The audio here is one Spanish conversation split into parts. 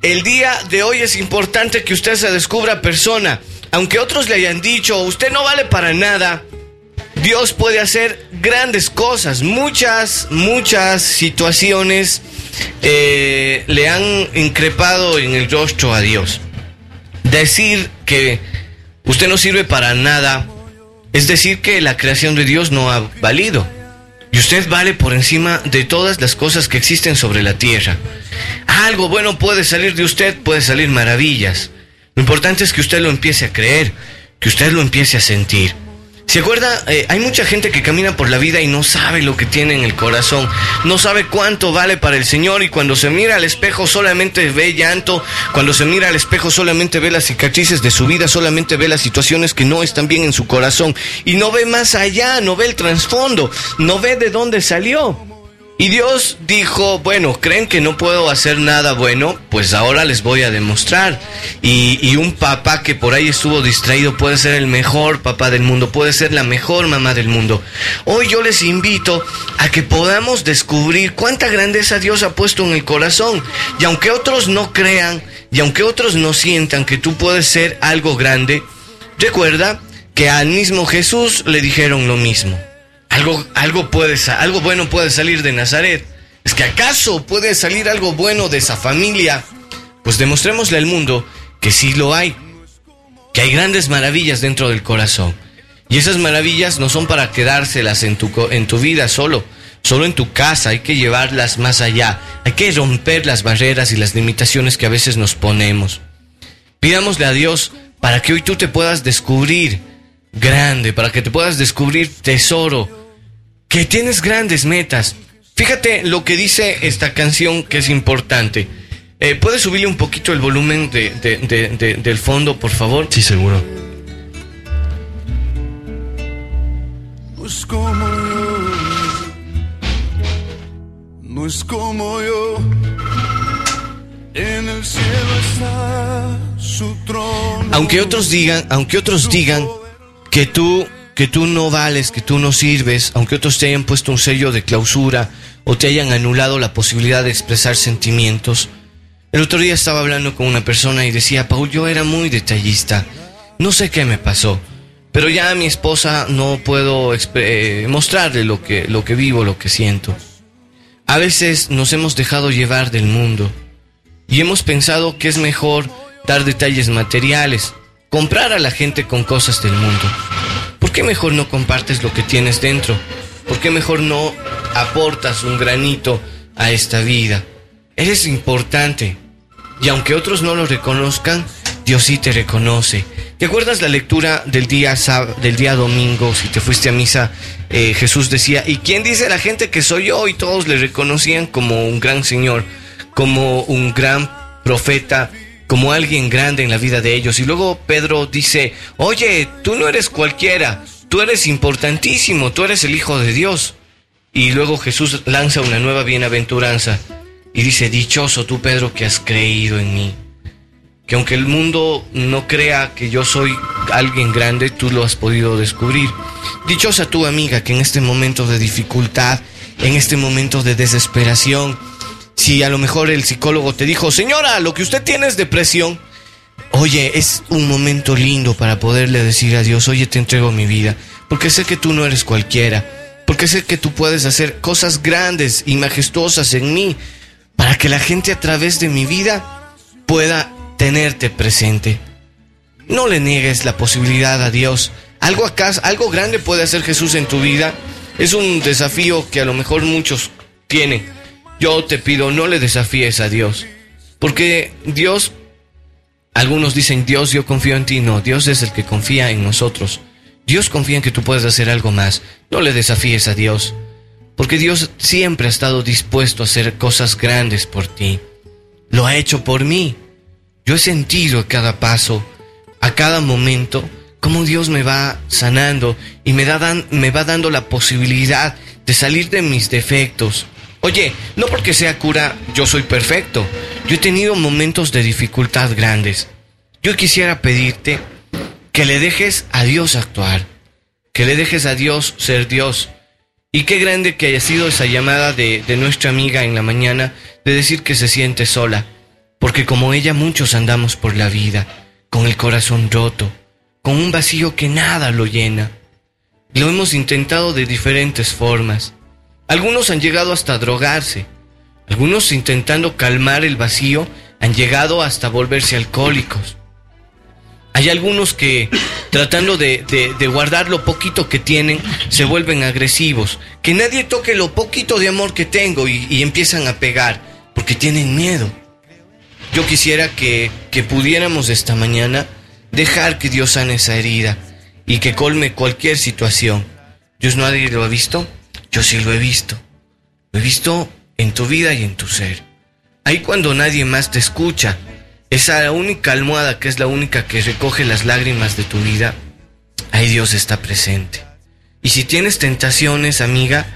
El día de hoy es importante que usted se descubra persona. Aunque otros le hayan dicho, usted no vale para nada, Dios puede hacer grandes cosas. Muchas, muchas situaciones eh, le han increpado en el rostro a Dios. Decir que usted no sirve para nada es decir que la creación de Dios no ha valido. Y usted vale por encima de todas las cosas que existen sobre la tierra. Algo bueno puede salir de usted, puede salir maravillas. Lo importante es que usted lo empiece a creer, que usted lo empiece a sentir. ¿Se acuerda? Eh, hay mucha gente que camina por la vida y no sabe lo que tiene en el corazón, no sabe cuánto vale para el Señor y cuando se mira al espejo solamente ve llanto, cuando se mira al espejo solamente ve las cicatrices de su vida, solamente ve las situaciones que no están bien en su corazón y no ve más allá, no ve el trasfondo, no ve de dónde salió. Y Dios dijo, bueno, ¿creen que no puedo hacer nada bueno? Pues ahora les voy a demostrar. Y, un papá que por ahí estuvo distraído puede ser el mejor papá del mundo, puede ser la mejor mamá del mundo. Hoy yo les invito a que podamos descubrir cuánta grandeza Dios ha puesto en el corazón. Y aunque otros no crean, y aunque otros no sientan que tú puedes ser algo grande, recuerda que al mismo Jesús le dijeron lo mismo. Algo, puede, algo bueno puede salir de Nazaret. ¿Es que acaso puede salir algo bueno de esa familia? Pues demostrémosle al mundo que sí lo hay, que hay grandes maravillas dentro del corazón. Y esas maravillas no son para quedárselas en tu, en tu vida solo, solo en tu casa, hay que llevarlas más allá, hay que romper las barreras y las limitaciones que a veces nos ponemos. Pidámosle a Dios para que hoy tú te puedas descubrir grande, para que te puedas descubrir tesoro, que tienes grandes metas. Fíjate lo que dice esta canción que es importante. Eh, ¿Puedes subirle un poquito el volumen de, del fondo, por favor? Sí, seguro. No es como yo. No es como yo. En el cielo está su trono. Aunque otros digan, aunque otros digan que tú que tú no vales, que tú no sirves, aunque otros te hayan puesto un sello de clausura o te hayan anulado la posibilidad de expresar sentimientos. El otro día estaba hablando con una persona y decía, Paul, yo era muy detallista. No sé qué me pasó, pero ya a mi esposa no puedo eh, mostrarle lo que, lo que vivo, lo que siento. A veces nos hemos dejado llevar del mundo y hemos pensado que es mejor dar detalles materiales, comprar a la gente con cosas del mundo. ¿Por qué mejor no compartes lo que tienes dentro? ¿Por qué mejor no aportas un granito a esta vida? Eres importante. Y aunque otros no lo reconozcan, Dios sí te reconoce. ¿Te acuerdas la lectura del día, del día domingo? Si te fuiste a misa, eh, Jesús decía, ¿y quién dice la gente que soy yo? Y todos le reconocían como un gran Señor, como un gran profeta, como alguien grande en la vida de ellos. Y luego Pedro dice, oye, tú no eres cualquiera, tú eres importantísimo, tú eres el Hijo de Dios. Y luego Jesús lanza una nueva bienaventuranza y dice, dichoso tú Pedro que has creído en mí. Que aunque el mundo no crea que yo soy alguien grande, tú lo has podido descubrir. Dichosa tu amiga que en este momento de dificultad, en este momento de desesperación, si a lo mejor el psicólogo te dijo, señora, lo que usted tiene es depresión, oye, es un momento lindo para poderle decir a Dios, oye, te entrego mi vida, porque sé que tú no eres cualquiera, porque sé que tú puedes hacer cosas grandes y majestuosas en mí, para que la gente a través de mi vida pueda tenerte presente. No le niegues la posibilidad a Dios. Algo acá, algo grande puede hacer Jesús en tu vida. Es un desafío que a lo mejor muchos tienen yo te pido, no le desafíes a Dios. Porque Dios, algunos dicen, Dios, yo confío en ti. No, Dios es el que confía en nosotros. Dios confía en que tú puedes hacer algo más. No le desafíes a Dios. Porque Dios siempre ha estado dispuesto a hacer cosas grandes por ti. Lo ha hecho por mí. Yo he sentido a cada paso, a cada momento, cómo Dios me va sanando y me, da, me va dando la posibilidad de salir de mis defectos, Oye, no porque sea cura yo soy perfecto. Yo he tenido momentos de dificultad grandes. Yo quisiera pedirte que le dejes a Dios actuar, que le dejes a Dios ser Dios. Y qué grande que haya sido esa llamada de, nuestra amiga en la mañana de decir que se siente sola. porque como ella muchos andamos por la vida, con el corazón roto, con un vacío que nada lo llena. Lo hemos intentado de diferentes formas. Algunos han llegado hasta drogarse, algunos intentando calmar el vacío han llegado hasta volverse alcohólicos. Hay algunos que, tratando de, guardar lo poquito que tienen, se vuelven agresivos. Que nadie toque lo poquito de amor que tengo y, empiezan a pegar, porque tienen miedo. Yo quisiera que, que pudiéramos esta mañana dejar que Dios sane esa herida y que colme cualquier situación. ¿Dios nadie lo ha visto? Yo sí lo he visto. Lo he visto en tu vida y en tu ser. Ahí cuando nadie más te escucha, esa única almohada que es la única que recoge las lágrimas de tu vida, ahí Dios está presente. Y si tienes tentaciones, amiga,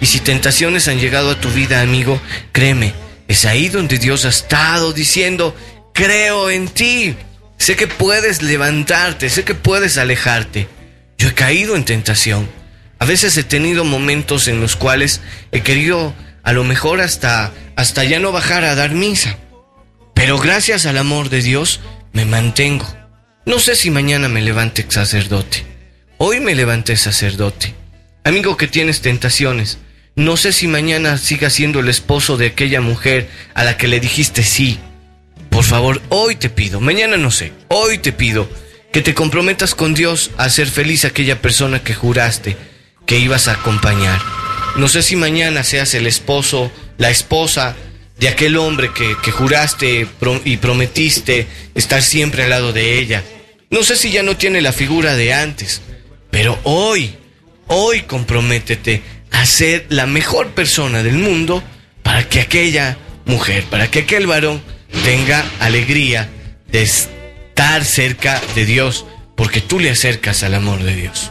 y si tentaciones han llegado a tu vida, amigo, créeme, es ahí donde Dios ha estado diciendo, creo en ti. Sé que puedes levantarte, sé que puedes alejarte. Yo he caído en tentación. A veces he tenido momentos en los cuales he querido a lo mejor hasta hasta ya no bajar a dar misa. Pero gracias al amor de Dios me mantengo. No sé si mañana me levante sacerdote. Hoy me levanté sacerdote. Amigo que tienes tentaciones, no sé si mañana sigas siendo el esposo de aquella mujer a la que le dijiste sí. Por favor, hoy te pido, mañana no sé, hoy te pido que te comprometas con Dios a hacer feliz aquella persona que juraste que ibas a acompañar. No sé si mañana seas el esposo, la esposa de aquel hombre que, juraste y prometiste estar siempre al lado de ella. No sé si ya no tiene la figura de antes, pero hoy, hoy comprométete a ser la mejor persona del mundo para que aquella mujer, para que aquel varón tenga alegría de estar cerca de Dios, porque tú le acercas al amor de Dios.